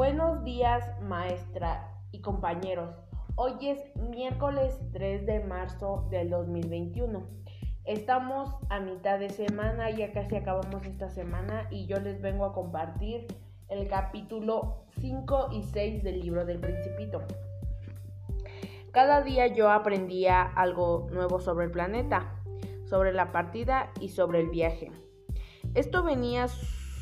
Buenos días, maestra y compañeros. Hoy es miércoles 3 de marzo del 2021. Estamos a mitad de semana, ya casi acabamos esta semana y yo les vengo a compartir el capítulo 5 y 6 del libro del principito. Cada día yo aprendía algo nuevo sobre el planeta, sobre la partida y sobre el viaje. Esto venía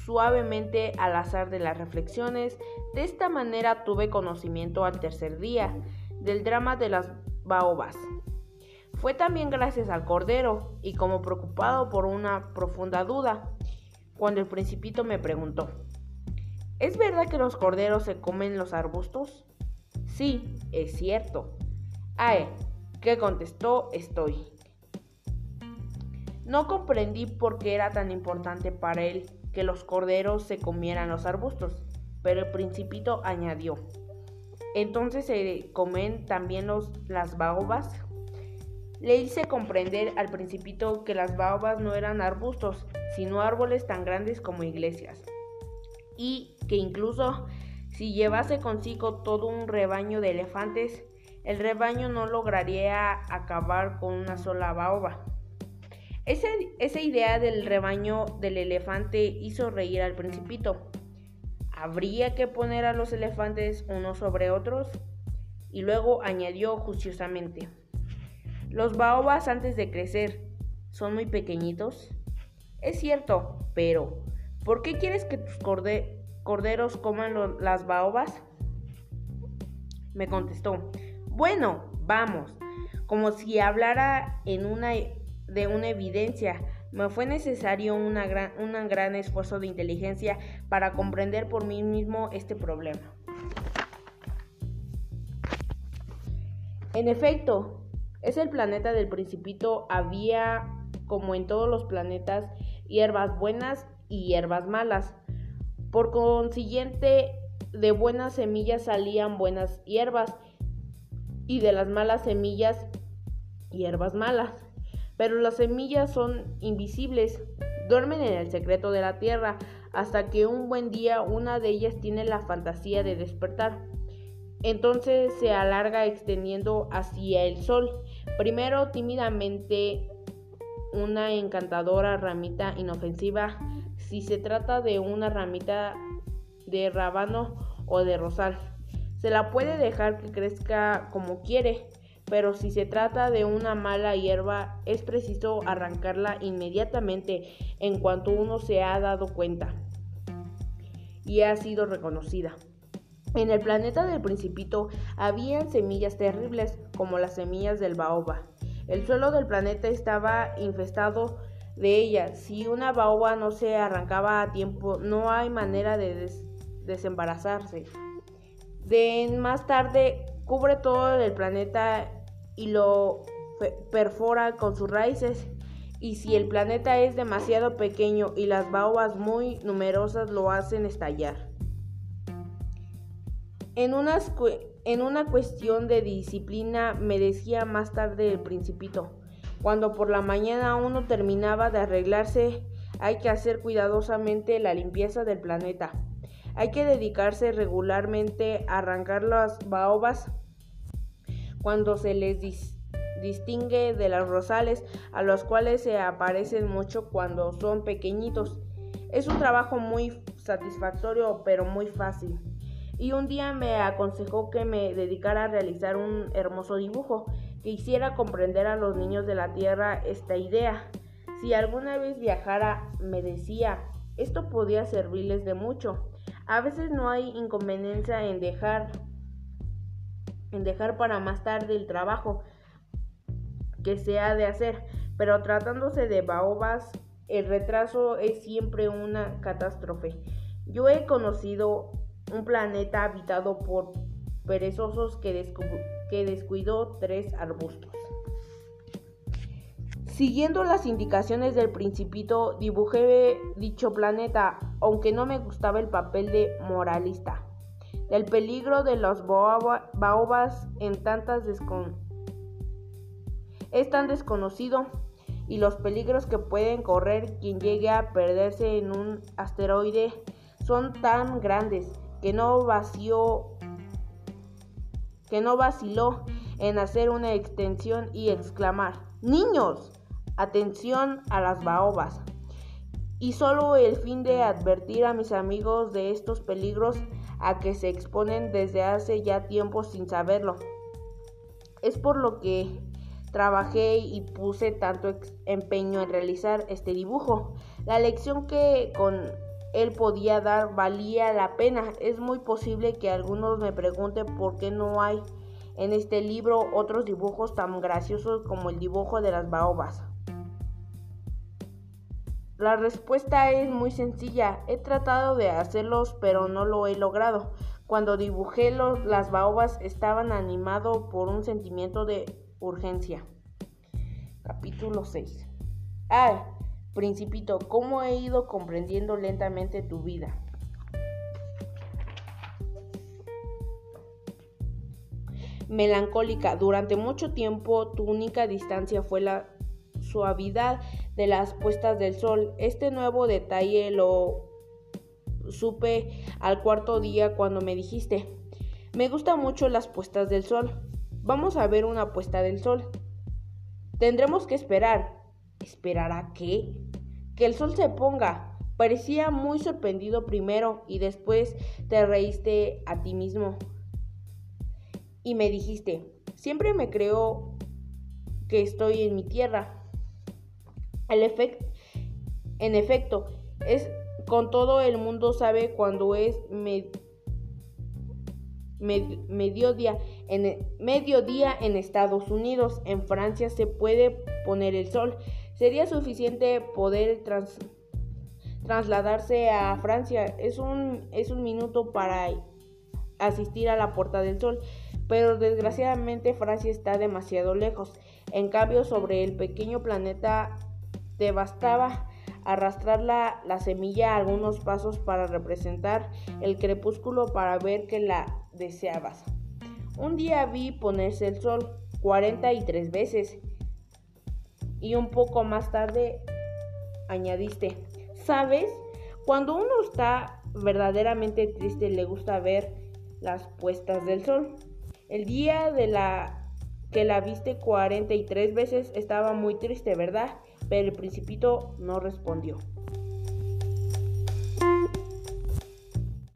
suavemente al azar de las reflexiones. De esta manera tuve conocimiento al tercer día del drama de las baobas. Fue también gracias al cordero y como preocupado por una profunda duda, cuando el principito me preguntó, ¿es verdad que los corderos se comen los arbustos? Sí, es cierto. Ae, ¿qué contestó estoy. No comprendí por qué era tan importante para él que los corderos se comieran los arbustos, pero el principito añadió, entonces se comen también los, las baobas. Le hice comprender al principito que las baobas no eran arbustos, sino árboles tan grandes como iglesias, y que incluso si llevase consigo todo un rebaño de elefantes, el rebaño no lograría acabar con una sola baoba esa idea del rebaño del elefante hizo reír al principito. ¿Habría que poner a los elefantes unos sobre otros? Y luego añadió juiciosamente. Los baobas antes de crecer son muy pequeñitos. Es cierto, pero ¿por qué quieres que tus corderos coman las baobas? Me contestó. Bueno, vamos, como si hablara en una de una evidencia. Me fue necesario un gran esfuerzo de inteligencia para comprender por mí mismo este problema. En efecto, es el planeta del principito. Había, como en todos los planetas, hierbas buenas y hierbas malas. Por consiguiente, de buenas semillas salían buenas hierbas y de las malas semillas hierbas malas pero las semillas son invisibles, duermen en el secreto de la tierra, hasta que un buen día una de ellas tiene la fantasía de despertar. Entonces se alarga extendiendo hacia el sol, primero tímidamente una encantadora ramita inofensiva, si se trata de una ramita de rábano o de rosal. Se la puede dejar que crezca como quiere, pero si se trata de una mala hierba es preciso arrancarla inmediatamente en cuanto uno se ha dado cuenta y ha sido reconocida. En el planeta del principito habían semillas terribles como las semillas del baoba. El suelo del planeta estaba infestado de ellas. Si una baoba no se arrancaba a tiempo, no hay manera de desembarazarse. De más tarde cubre todo el planeta y lo perfora con sus raíces. Y si el planeta es demasiado pequeño y las baobas muy numerosas lo hacen estallar. En, una cuestión de disciplina me decía más tarde el principito, cuando por la mañana uno terminaba de arreglarse, hay que hacer cuidadosamente la limpieza del planeta. Hay que dedicarse regularmente a arrancar las baobas cuando se les distingue de los rosales a los cuales se aparecen mucho cuando son pequeñitos. Es un trabajo muy satisfactorio pero muy fácil. Y un día me aconsejó que me dedicara a realizar un hermoso dibujo que hiciera comprender a los niños de la Tierra esta idea. Si alguna vez viajara, me decía, esto podía servirles de mucho. A veces no hay inconveniencia en dejar en dejar para más tarde el trabajo que se ha de hacer, pero tratándose de baobas, el retraso es siempre una catástrofe. Yo he conocido un planeta habitado por perezosos que, que descuidó tres arbustos. Siguiendo las indicaciones del principito, dibujé dicho planeta, aunque no me gustaba el papel de moralista. El peligro de los baobas en tantas es tan desconocido y los peligros que pueden correr quien llegue a perderse en un asteroide son tan grandes que no vació que no vaciló en hacer una extensión y exclamar, Niños, atención a las baobas. Y solo el fin de advertir a mis amigos de estos peligros a que se exponen desde hace ya tiempo sin saberlo. Es por lo que trabajé y puse tanto empeño en realizar este dibujo. La lección que con él podía dar valía la pena. Es muy posible que algunos me pregunten por qué no hay en este libro otros dibujos tan graciosos como el dibujo de las baobas. La respuesta es muy sencilla. He tratado de hacerlos, pero no lo he logrado. Cuando dibujé los, las baobas estaban animado por un sentimiento de urgencia. Capítulo 6. Ah, Principito, ¿cómo he ido comprendiendo lentamente tu vida? Melancólica, durante mucho tiempo tu única distancia fue la suavidad de las puestas del sol. Este nuevo detalle lo supe al cuarto día cuando me dijiste, me gustan mucho las puestas del sol. Vamos a ver una puesta del sol. Tendremos que esperar. ¿Esperar a qué? que el sol se ponga. Parecía muy sorprendido primero y después te reíste a ti mismo. Y me dijiste, siempre me creo que estoy en mi tierra. El en efecto, es con todo el mundo sabe cuando es mediodía, en, mediodía en Estados Unidos. En Francia se puede poner el sol. Sería suficiente poder trasladarse a Francia. Es un, es un minuto para asistir a la Puerta del Sol, pero desgraciadamente Francia está demasiado lejos. En cambio, sobre el pequeño planeta te bastaba arrastrar la, la, semilla algunos pasos para representar el crepúsculo para ver que la deseabas. Un día vi ponerse el sol 43 veces y un poco más tarde añadiste, ¿sabes? Cuando uno está verdaderamente triste le gusta ver las puestas del sol. El día de la que la viste 43 veces estaba muy triste, ¿verdad? Pero el principito no respondió.